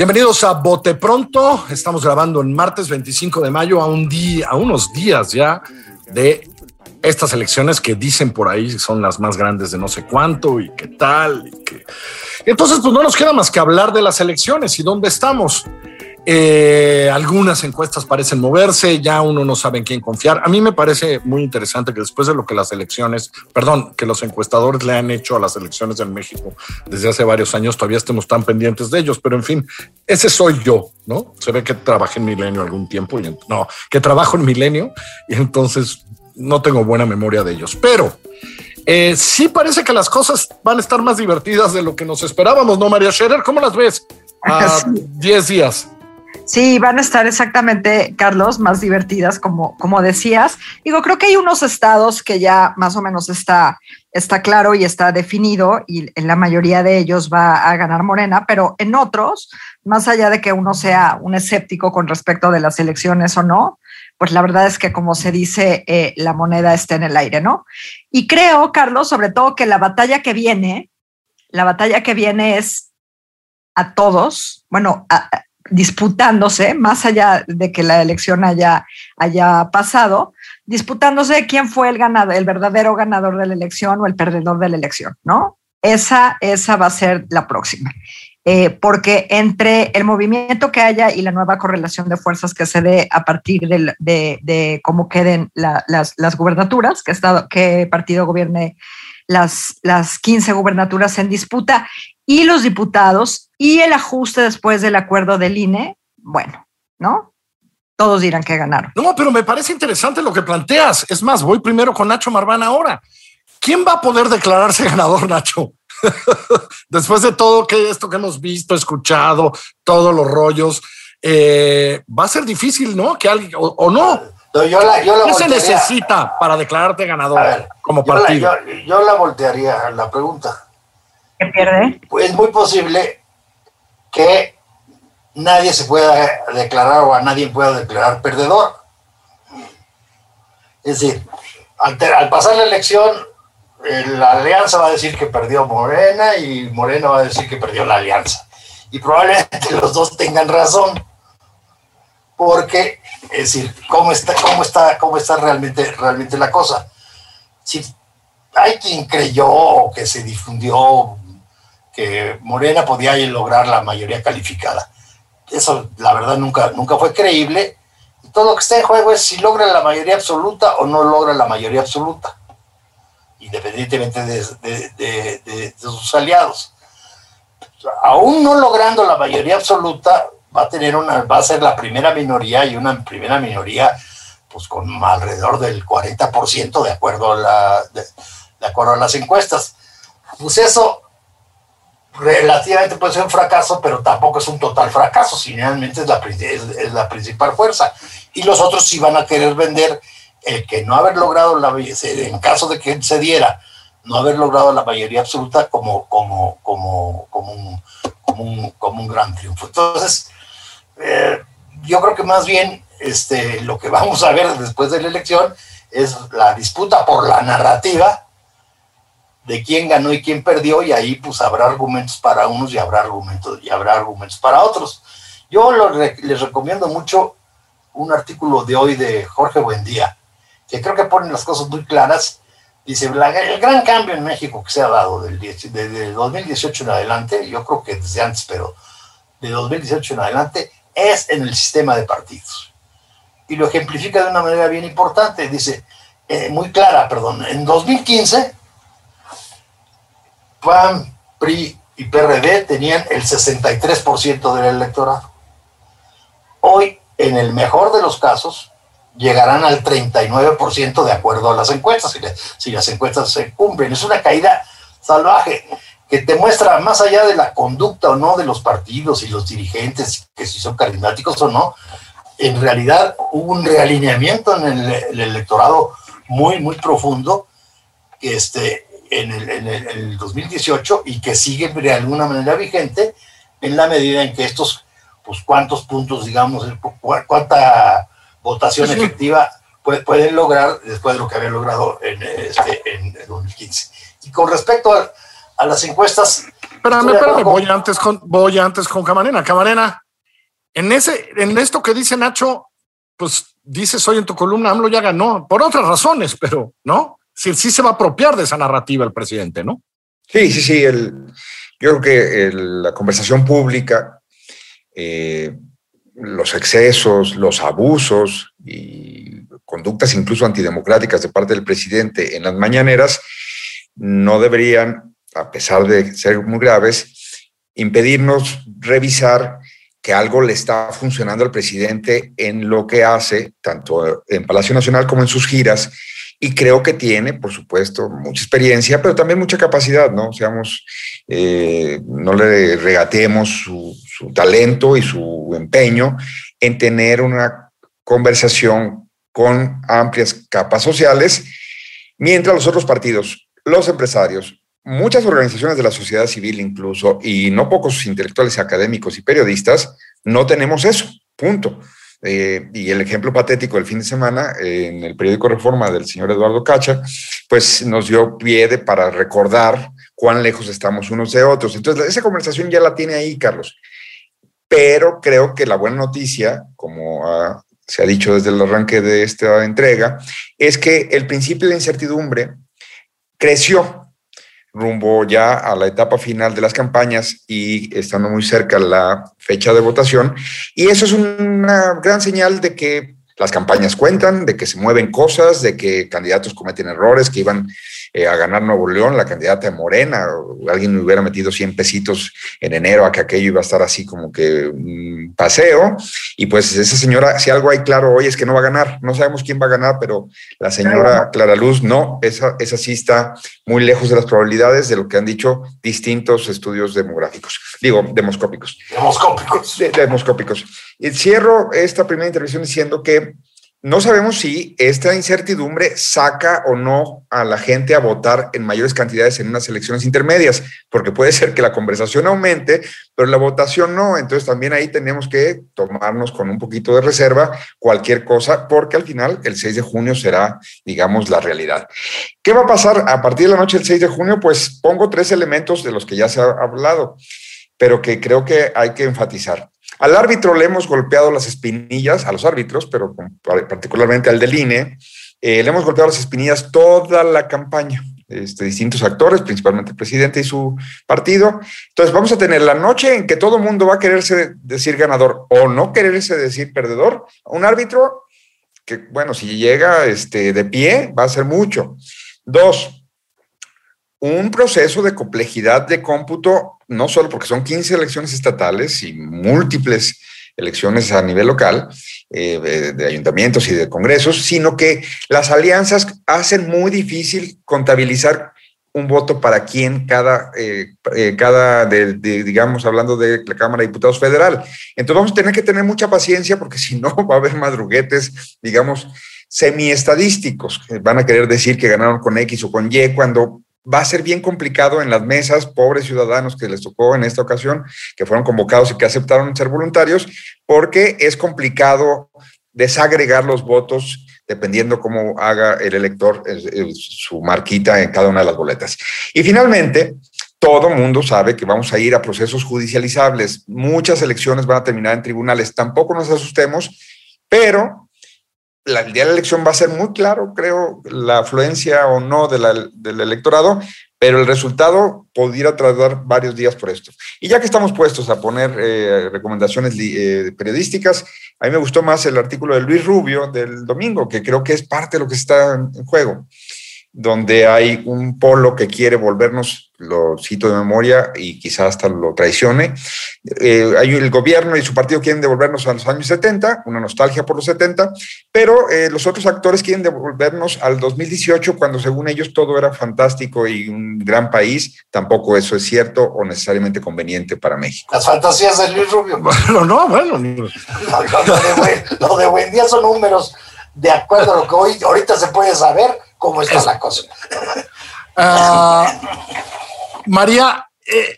Bienvenidos a Bote Pronto. Estamos grabando en martes 25 de mayo, a un día, a unos días ya de estas elecciones que dicen por ahí son las más grandes de no sé cuánto y qué tal. Y que... Entonces, pues no nos queda más que hablar de las elecciones y dónde estamos. Eh, algunas encuestas parecen moverse, ya uno no sabe en quién confiar. A mí me parece muy interesante que después de lo que las elecciones, perdón, que los encuestadores le han hecho a las elecciones en México desde hace varios años, todavía estemos tan pendientes de ellos, pero en fin, ese soy yo, ¿no? Se ve que trabajé en Milenio algún tiempo y no, que trabajo en Milenio y entonces no tengo buena memoria de ellos, pero eh, sí parece que las cosas van a estar más divertidas de lo que nos esperábamos, ¿no, María Scherer? ¿Cómo las ves? A 10 días. Sí, van a estar exactamente, Carlos, más divertidas, como, como decías. Digo, creo que hay unos estados que ya más o menos está, está claro y está definido, y en la mayoría de ellos va a ganar Morena, pero en otros, más allá de que uno sea un escéptico con respecto de las elecciones o no, pues la verdad es que, como se dice, eh, la moneda está en el aire, ¿no? Y creo, Carlos, sobre todo que la batalla que viene, la batalla que viene es a todos, bueno, a, disputándose, más allá de que la elección haya, haya pasado, disputándose quién fue el ganador, el verdadero ganador de la elección o el perdedor de la elección, ¿no? Esa, esa va a ser la próxima. Eh, porque entre el movimiento que haya y la nueva correlación de fuerzas que se dé a partir de, cómo queden las, las, gubernaturas, que, estado, que partido gobierne las, las 15 gubernaturas en disputa, y los diputados y el ajuste después del acuerdo del INE, bueno, ¿no? Todos dirán que ganaron. No, pero me parece interesante lo que planteas. Es más, voy primero con Nacho Marván ahora. ¿Quién va a poder declararse ganador, Nacho? Después de todo que esto que hemos visto, escuchado, todos los rollos, eh, va a ser difícil, ¿no? Que alguien o, no. ¿Qué se necesita para declararte ganador como partido? yo la voltearía la pregunta que pierde? Pues es muy posible que nadie se pueda declarar o a nadie pueda declarar perdedor. Es decir, al, pasar la elección, la alianza va a decir que perdió Morena y Morena va a decir que perdió la alianza. Y probablemente los dos tengan razón. Porque, es decir, ¿cómo está, cómo está, cómo está realmente, realmente la cosa? Si hay quien creyó que se difundió que Morena podía lograr la mayoría calificada. Eso, la verdad, nunca, nunca fue creíble. Todo lo que está en juego es si logra la mayoría absoluta o no logra la mayoría absoluta, independientemente de, sus aliados. Aún no logrando la mayoría absoluta, va a tener una, va a ser la primera minoría y una primera minoría, pues con alrededor del 40% de acuerdo a la, de acuerdo a las encuestas. Pues eso relativamente puede ser un fracaso, pero tampoco es un total fracaso, finalmente es la, es, la principal fuerza. Y los otros sí van a querer vender el que no haber logrado la en caso de que se diera, no haber logrado la mayoría absoluta como, como, como, como, un, como, un, como un gran triunfo. Entonces, eh, yo creo que más bien este, lo que vamos a ver después de la elección es la disputa por la narrativa de quién ganó y quién perdió y ahí pues habrá argumentos para unos y habrá argumentos y habrá argumentos para otros. Yo les recomiendo mucho un artículo de hoy de Jorge Buendía, que creo que pone las cosas muy claras. Dice, el gran cambio en México que se ha dado del, desde 2018 en adelante, yo creo que desde antes, pero de 2018 en adelante, es en el sistema de partidos. Y lo ejemplifica de una manera bien importante. Dice, eh, muy clara, perdón, en 2015 PAN, PRI y PRD tenían el 63% del electorado. Hoy, en el mejor de los casos, llegarán al 39% de acuerdo a las encuestas, si, las encuestas se cumplen. Es una caída salvaje que te muestra más allá de la conducta o no de los partidos y los dirigentes, que si son carismáticos o no, en realidad hubo un realineamiento en el, electorado muy, muy profundo este, en, el, en el 2018 y que sigue de alguna manera vigente en la medida en que estos, pues cuántos puntos, digamos, cuánta votación efectiva pueden lograr después de lo que habían logrado en, este, en 2015. Y con respecto a a las encuestas. Espérame, espérame, voy antes con, voy antes con Camarena. Camarena, en ese, en esto que dice Nacho, pues dices hoy en tu columna, AMLO ya ganó, por otras razones, pero no, sí, sí se va a apropiar de esa narrativa el presidente, ¿no? Sí, sí, sí. El, yo creo que la conversación pública, eh, los excesos, los abusos y conductas incluso antidemocráticas de parte del presidente en las mañaneras no deberían a pesar de ser muy graves, impedirnos revisar que algo le está funcionando al presidente en lo que hace, tanto en Palacio Nacional como en sus giras, y creo que tiene, por supuesto, mucha experiencia, pero también mucha capacidad, ¿no? Seamos, eh, no le regatemos su, su talento y su empeño en tener una conversación con amplias capas sociales, mientras los otros partidos, los empresarios, muchas organizaciones de la sociedad civil incluso, y no pocos intelectuales académicos y periodistas, no tenemos eso, punto. Eh, y el ejemplo patético del fin de semana en el periódico Reforma del señor Eduardo Cacha, pues nos dio pie de, para recordar cuán lejos estamos unos de otros. Entonces, esa conversación ya la tiene ahí, Carlos. Pero creo que la buena noticia, como se ha dicho desde el arranque de esta entrega, es que el principio de incertidumbre creció rumbo ya a la etapa final de las campañas y estando muy cerca la fecha de votación. Y eso es una gran señal de que las campañas cuentan, de que se mueven cosas, de que candidatos cometen errores, que iban eh, a ganar Nuevo León, la candidata de Morena, alguien me hubiera metido 100 pesitos en enero a que aquello iba a estar así como que un paseo. Y pues esa señora, si algo hay claro hoy es que no va a ganar. No sabemos quién va a ganar, pero la señora Clara Luz no, esa, esa sí está muy lejos de las probabilidades de lo que han dicho distintos estudios demográficos, digo, demoscópicos. Demoscópicos. demoscópicos. Y cierro esta primera intervención diciendo que no sabemos si esta incertidumbre saca o no a la gente a votar en mayores cantidades en unas elecciones intermedias, porque puede ser que la conversación aumente, pero la votación no. Entonces también ahí tenemos que tomarnos con un poquito de reserva cualquier cosa, porque al final el 6 de junio será, digamos, la realidad. ¿Qué va a pasar a partir de la noche del 6 de junio? Pues pongo tres elementos de los que ya se ha hablado, pero que creo que hay que enfatizar. Al árbitro le hemos golpeado las espinillas, a los árbitros, pero particularmente al del INE, eh, le hemos golpeado las espinillas toda la campaña. Este, distintos actores, principalmente el presidente y su partido. Entonces vamos a tener la noche en que todo el mundo va a quererse decir ganador o no quererse decir perdedor. Un árbitro que, bueno, si llega este, de pie, va a ser mucho. Dos, un proceso de complejidad de cómputo, no solo porque son 15 elecciones estatales y múltiples elecciones a nivel local, eh, de, ayuntamientos y de congresos, sino que las alianzas hacen muy difícil contabilizar un voto para quién cada, eh, eh, cada digamos, hablando de la Cámara de Diputados Federal. Entonces vamos a tener que tener mucha paciencia porque si no va a haber madruguetes, digamos, semiestadísticos. Van a querer decir que ganaron con X o con Y cuando va a ser bien complicado en las mesas, pobres ciudadanos que les tocó en esta ocasión, que fueron convocados y que aceptaron ser voluntarios, porque es complicado desagregar los votos dependiendo cómo haga el elector su marquita en cada una de las boletas. Y finalmente, todo mundo sabe que vamos a ir a procesos judicializables. Muchas elecciones van a terminar en tribunales. Tampoco nos asustemos, pero el día de la elección va a ser muy claro, creo, la afluencia o no del electorado, pero el resultado podría tardar varios días por esto. Y ya que estamos puestos a poner eh, recomendaciones eh, periodísticas, a mí me gustó más el artículo de Luis Rubio del domingo, que creo que es parte de lo que está en juego. Donde hay un polo que quiere volvernos, lo cito de memoria y quizás hasta lo traicione. Eh, hay el gobierno y su partido quieren devolvernos a los años 70, una nostalgia por los 70, pero eh, los otros actores quieren devolvernos al 2018, cuando según ellos todo era fantástico y un gran país. Tampoco eso es cierto o necesariamente conveniente para México. Las fantasías de Luis Rubio. Bueno, no, bueno. lo, de buen, día son números de acuerdo a lo que hoy, ahorita se puede saber cómo está la cosa. Ah, María, eh,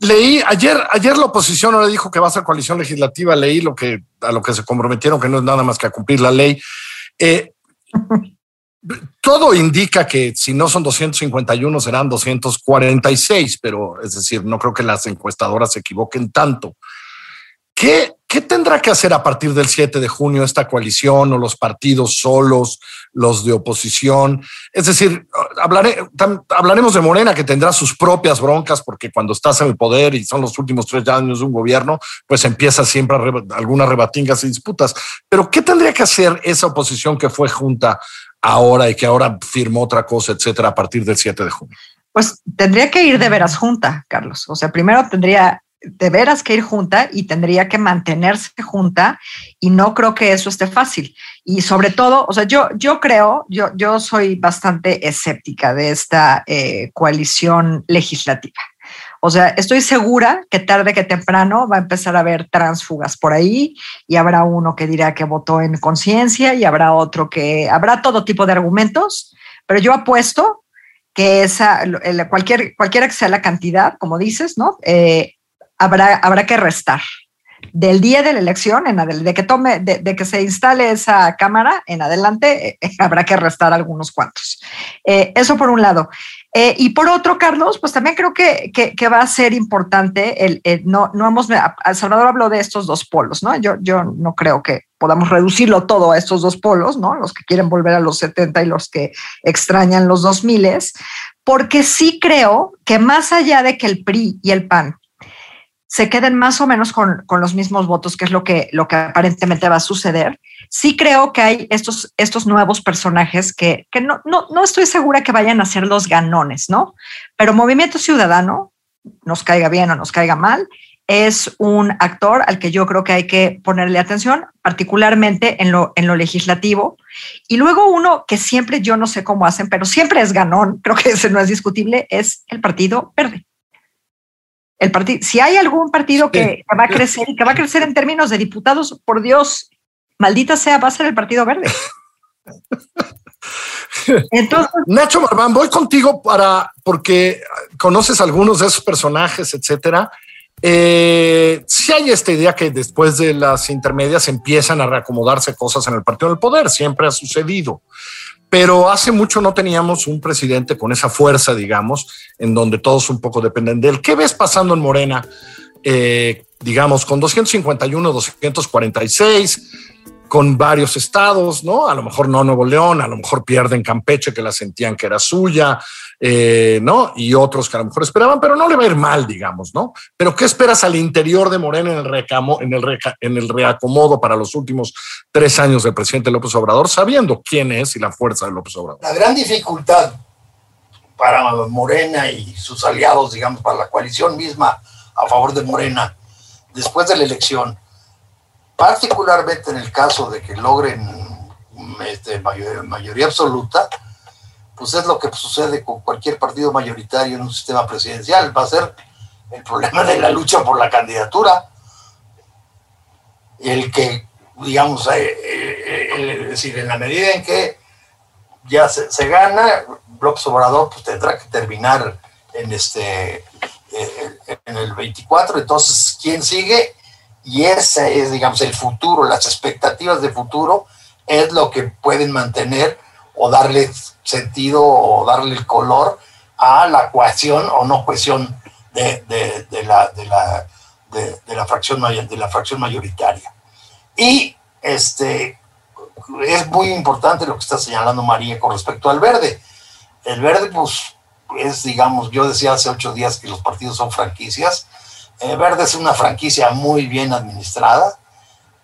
leí ayer, ayer la oposición le dijo que va a ser coalición legislativa, leí lo que a lo que se comprometieron, que no es nada más que a cumplir la ley. Eh, todo indica que si no son 251 serán 246, pero es decir, no creo que las encuestadoras se equivoquen tanto. ¿Qué, ¿Qué tendrá que hacer a partir del 7 de junio esta coalición o los partidos solos, los de oposición? Es decir, hablaré, hablaremos de Morena que tendrá sus propias broncas porque cuando estás en el poder y son los últimos tres años de un gobierno, pues empieza siempre algunas rebatingas y disputas. Pero ¿qué tendría que hacer esa oposición que fue junta ahora y que ahora firmó otra cosa, etcétera, a partir del 7 de junio? Pues tendría que ir de veras junta, Carlos. O sea, primero tendría de veras que ir junta y tendría que mantenerse junta y no creo que eso esté fácil. Y sobre todo, o sea, yo, yo creo, yo, yo soy bastante escéptica de esta eh, coalición legislativa. O sea, estoy segura que tarde que temprano va a empezar a haber transfugas por ahí y habrá uno que dirá que votó en conciencia y habrá otro que habrá todo tipo de argumentos, pero yo apuesto que esa, cualquier, cualquiera que sea la cantidad, como dices, ¿no? Eh, habrá, habrá que restar. Del día de la elección, en de que tome, de, que se instale esa cámara en adelante, eh, habrá que restar algunos cuantos. Eh, eso por un lado. Eh, y por otro, Carlos, pues también creo que, que, va a ser importante el, no, no hemos, Salvador habló de estos dos polos, ¿no? Yo, yo no creo que podamos reducirlo todo a estos dos polos, ¿no? Los que quieren volver a los 70 y los que extrañan los 2000, porque sí creo que más allá de que el PRI y el PAN se queden más o menos con, los mismos votos, que es lo que, lo que aparentemente va a suceder. Sí creo que hay estos, estos nuevos personajes que, no, no, estoy segura que vayan a ser los ganones, ¿no? Pero Movimiento Ciudadano, nos caiga bien o nos caiga mal, es un actor al que yo creo que hay que ponerle atención, particularmente en lo, en lo legislativo. Y luego uno que siempre yo no sé cómo hacen, pero siempre es ganón, creo que ese no es discutible, es el Partido Verde. El partido, si hay algún partido que, va a crecer y que va a crecer en términos de diputados, por Dios, maldita sea, va a ser el Partido Verde. Entonces, Nacho Marván, voy contigo para porque conoces algunos de esos personajes, etcétera. Eh, si hay esta idea que después de las intermedias empiezan a reacomodarse cosas en el partido del poder, siempre ha sucedido pero hace mucho no teníamos un presidente con esa fuerza, digamos, en donde todos un poco dependen de él. ¿Qué ves pasando en Morena? Eh, digamos, con 251, 246, con varios estados, ¿no? A lo mejor no Nuevo León, a lo mejor pierden Campeche, que la sentían que era suya, eh, ¿no? Y otros que a lo mejor esperaban, pero no le va a ir mal, digamos, ¿no? Pero ¿qué esperas al interior de Morena en el, recamo, en el, en el reacomodo para los últimos tres años del presidente López Obrador, sabiendo quién es y la fuerza de López Obrador? La gran dificultad para Morena y sus aliados, digamos, para la coalición misma a favor de Morena, después de la elección, particularmente en el caso de que logren este, mayoría absoluta, pues es lo que sucede con cualquier partido mayoritario en un sistema presidencial. Va a ser el problema de la lucha por la candidatura. El que, digamos, eh, eh, es decir, en la medida en que ya se, gana, López Obrador pues, tendrá que terminar en, este, eh, en el 24. Entonces, ¿quién sigue? Y ese es, digamos, el futuro, las expectativas de futuro es lo que pueden mantener o darle sentido o darle el color a la cohesión o no cohesión de, la, de, la, de, la, fracción, de la fracción mayoritaria. Y este, es muy importante lo que está señalando María con respecto al verde. El verde, pues, es, digamos, yo decía hace ocho días que los partidos son franquicias. El verde es una franquicia muy bien administrada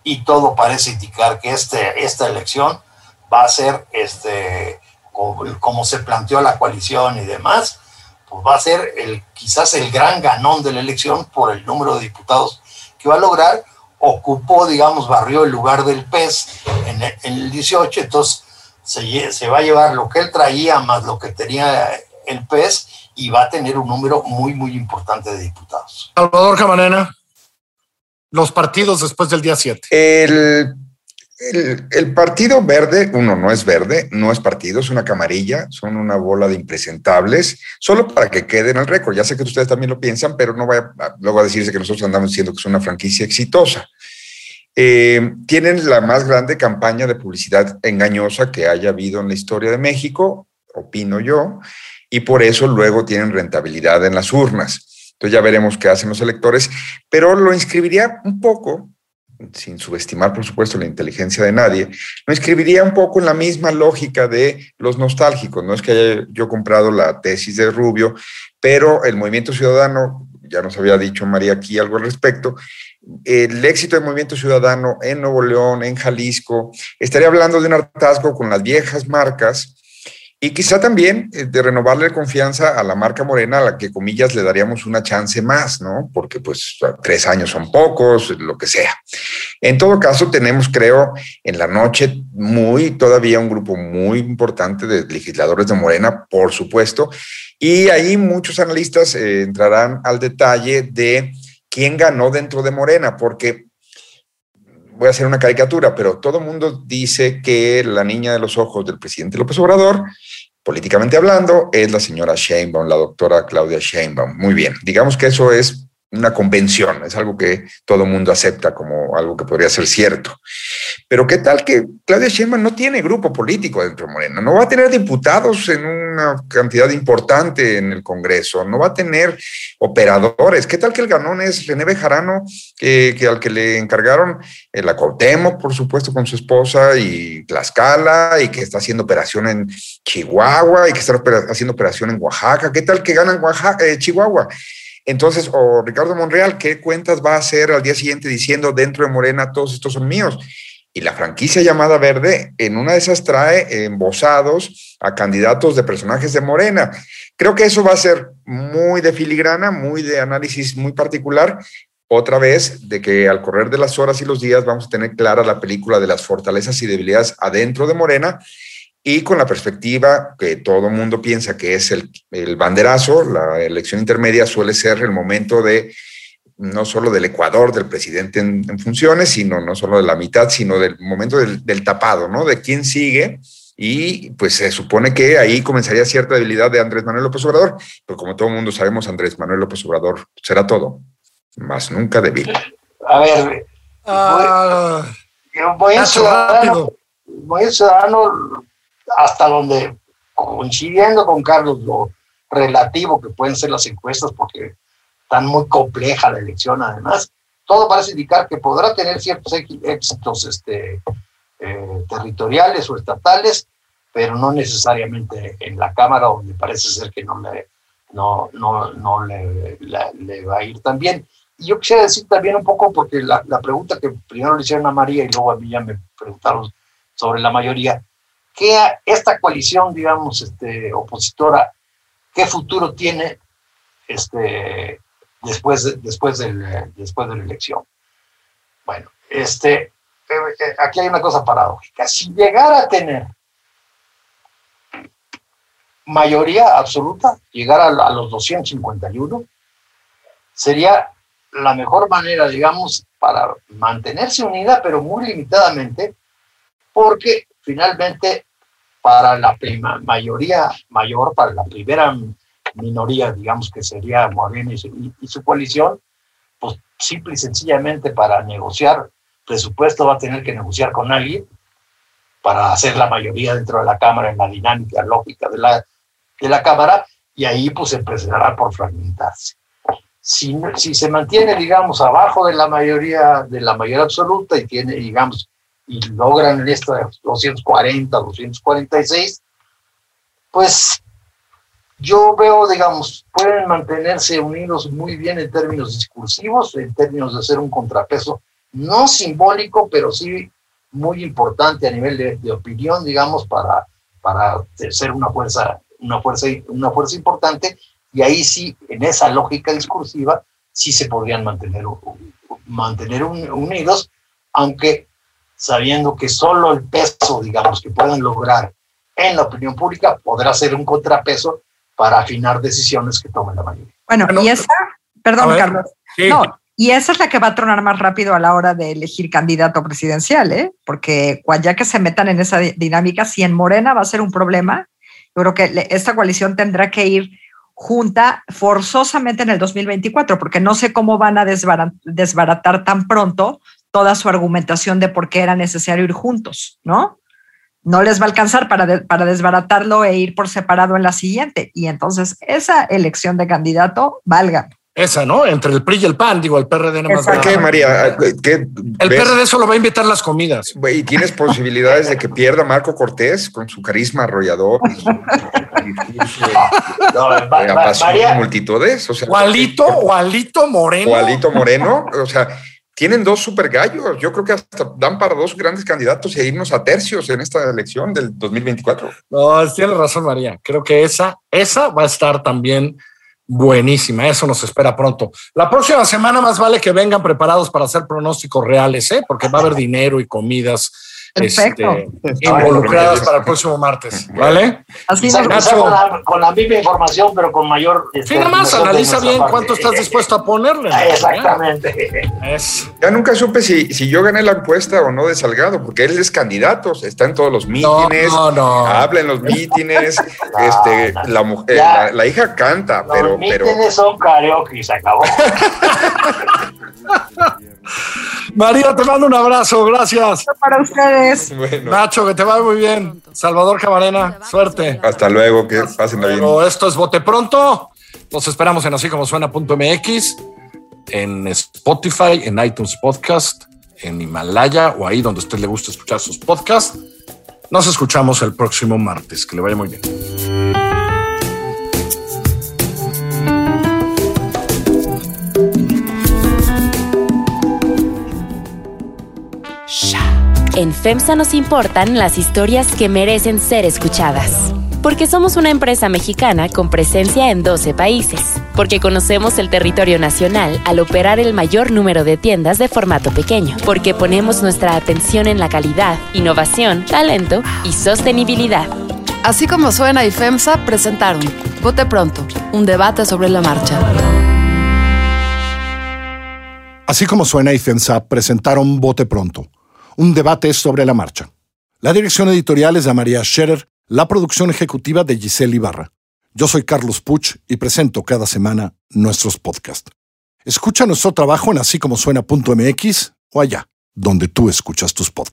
y todo parece indicar que este, esta elección va a ser este, como se planteó la coalición y demás, pues va a ser el, quizás el gran ganón de la elección por el número de diputados que va a lograr. Ocupó, digamos, barrió el lugar del PES en el, 18, entonces se, se, va a llevar lo que él traía más lo que tenía el PES y va a tener un número muy, muy importante de diputados. Salvador Camarena, los partidos después del día 7. El el, partido verde, uno no es verde, no es partido, es una camarilla, son una bola de impresentables, solo para que quede en el récord. Ya sé que ustedes también lo piensan, pero no vaya luego a decirse que nosotros andamos diciendo que es una franquicia exitosa. Eh, tienen la más grande campaña de publicidad engañosa que haya habido en la historia de México, opino yo, y por eso luego tienen rentabilidad en las urnas. Entonces ya veremos qué hacen los electores, pero lo inscribiría un poco sin subestimar, por supuesto, la inteligencia de nadie, me escribiría un poco en la misma lógica de los nostálgicos. No es que haya yo comprado la tesis de Rubio, pero el movimiento ciudadano, ya nos había dicho María aquí algo al respecto, el éxito del movimiento ciudadano en Nuevo León, en Jalisco, estaría hablando de un hartazgo con las viejas marcas y quizá también eh, de renovarle confianza a la marca Morena, a la que comillas le daríamos una chance más, ¿no? Porque pues tres años son pocos, lo que sea. En todo caso, tenemos, creo, en la noche muy, todavía un grupo muy importante de legisladores de Morena, por supuesto, y ahí muchos analistas eh, entrarán al detalle de quién ganó dentro de Morena, porque voy a hacer una caricatura, pero todo el mundo dice que la niña de los ojos del presidente López Obrador, políticamente hablando, es la señora Sheinbaum, la doctora Claudia Sheinbaum. Muy bien, digamos que eso es una convención, es algo que todo el mundo acepta como algo que podría ser cierto. Pero qué tal que Claudia Sheinbaum no tiene grupo político dentro de Morena, no va a tener diputados en cantidad importante en el Congreso, no va a tener operadores. ¿Qué tal que el ganón es René Bejarano, que al que le encargaron el Cuauhtémoc, por supuesto, con su esposa y Tlaxcala, y que está haciendo operación en Chihuahua y que está haciendo operación en Oaxaca? ¿Qué tal que ganan Oaxaca, eh, Chihuahua? Entonces, o Ricardo Monreal, ¿qué cuentas va a hacer al día siguiente diciendo dentro de Morena todos estos son míos? Y la franquicia llamada Verde, en una de esas trae embosados a candidatos de personajes de Morena. Creo que eso va a ser muy de filigrana, muy de análisis muy particular. Otra vez, de que al correr de las horas y los días vamos a tener clara la película de las fortalezas y debilidades adentro de Morena y con la perspectiva que todo mundo piensa que es el, el, banderazo, la elección intermedia suele ser el momento de no solo del Ecuador, del presidente en, funciones, sino no solo de la mitad, sino del momento del, del, tapado, ¿no? De quién sigue. Y pues se supone que ahí comenzaría cierta debilidad de Andrés Manuel López Obrador, pero como todo el mundo sabemos, Andrés Manuel López Obrador será todo, más nunca débil. A ver, uh, voy, a ciudadano, voy ciudadano hasta donde, coincidiendo con Carlos, lo relativo que pueden ser las encuestas, porque están muy compleja la elección además, todo parece indicar que podrá tener ciertos éxitos este, eh, territoriales o estatales, pero no necesariamente en la Cámara, donde parece ser que no le, no, no, no le, va a ir tan bien. Y yo quisiera decir también un poco, porque la, pregunta que primero le hicieron a María y luego a mí ya me preguntaron sobre la mayoría, ¿Qué esta coalición, digamos, este, opositora, qué futuro tiene este, después, de, después, del, después de la elección? Bueno, este, eh, aquí hay una cosa paradójica. Si llegara a tener mayoría absoluta, llegar a los 251, sería la mejor manera, digamos, para mantenerse unida, pero muy limitadamente, porque finalmente para la prima, mayoría mayor, para la primera minoría, digamos que sería Morena y su, coalición, pues simple y sencillamente para negociar presupuesto va a tener que negociar con alguien para hacer la mayoría dentro de la Cámara en la dinámica lógica de la, de la Cámara y ahí pues empezará por fragmentarse. Si, si se mantiene, digamos, abajo de la mayoría, de la mayoría absoluta y tiene, digamos, y logran esto de 240, 246, pues yo veo, digamos, pueden mantenerse unidos muy bien en términos discursivos, en términos de ser un contrapeso no simbólico, pero sí muy importante a nivel de, opinión, digamos, para para ser una fuerza, una fuerza, una fuerza importante, y ahí sí, en esa lógica discursiva, sí se podrían mantener, mantener unidos, aunque sabiendo que solo el peso, digamos, que puedan lograr en la opinión pública podrá ser un contrapeso para afinar decisiones que tomen la mayoría. Bueno, y esa, perdón, Carlos, no, y esa es la que va a tronar más rápido a la hora de elegir candidato presidencial, ¿eh? porque ya que se metan en esa dinámica, si en Morena va a ser un problema, yo creo que esta coalición tendrá que ir junta forzosamente en el 2024, porque no sé cómo van a desbaratar tan pronto toda su argumentación de por qué era necesario ir juntos, ¿no? No les va a alcanzar para, para desbaratarlo e ir por separado en la siguiente. Y entonces esa elección de candidato valga. Esa, ¿no? Entre el PRI y el PAN, digo, el PRD no más. qué, María? ¿Qué el PRD solo va a invitar las comidas. ¿Y tienes posibilidades de que pierda Marco Cortés con su carisma arrollador? no, María, multitudes. O, sea, o Alito, Moreno. O Moreno. O sea, tienen dos super gallos. Yo creo que hasta dan para dos grandes candidatos e irnos a tercios en esta elección del 2024. No, tienes razón, María. Creo que esa, esa va a estar también buenísima. Eso nos espera pronto. La próxima semana más vale que vengan preparados para hacer pronósticos reales, ¿eh? porque va a haber dinero y comidas este, involucradas para el próximo martes, ¿vale? Así con, la, con la misma información, pero con mayor. Este, sí, nada más analiza bien cuánto estás dispuesto a ponerle. Exactamente. Ya nunca supe si, si yo gané la encuesta o no de Salgado, porque él es candidato, está en todos los mítines, habla en los mítines, este, la, mujer, la, hija canta, los pero. Los mítines son karaoke, se acabó. María, te mando un abrazo, gracias. Para ustedes. Nacho, que te vaya muy bien. Salvador Camarena, suerte. Hasta luego, que pasen bien. Esto es Bote Pronto. Nos esperamos en así como suena.mx, en Spotify, en iTunes Podcast, en Himalaya o ahí donde a usted le gusta escuchar sus podcasts. Nos escuchamos el próximo martes. Que le vaya muy bien. En FEMSA nos importan las historias que merecen ser escuchadas. Porque somos una empresa mexicana con presencia en 12 países. Porque conocemos el territorio nacional al operar el mayor número de tiendas de formato pequeño. Porque ponemos nuestra atención en la calidad, innovación, talento y sostenibilidad. Así como suena y FEMSA presentaron Vote Pronto, un debate sobre la marcha. Así como suena y FEMSA presentaron Vote Pronto un debate sobre la marcha. La dirección editorial es de María Scherer, la producción ejecutiva de Giselle Ibarra. Yo soy Carlos Puch y presento cada semana nuestros podcasts. Escucha nuestro trabajo en así como o allá, donde tú escuchas tus podcasts.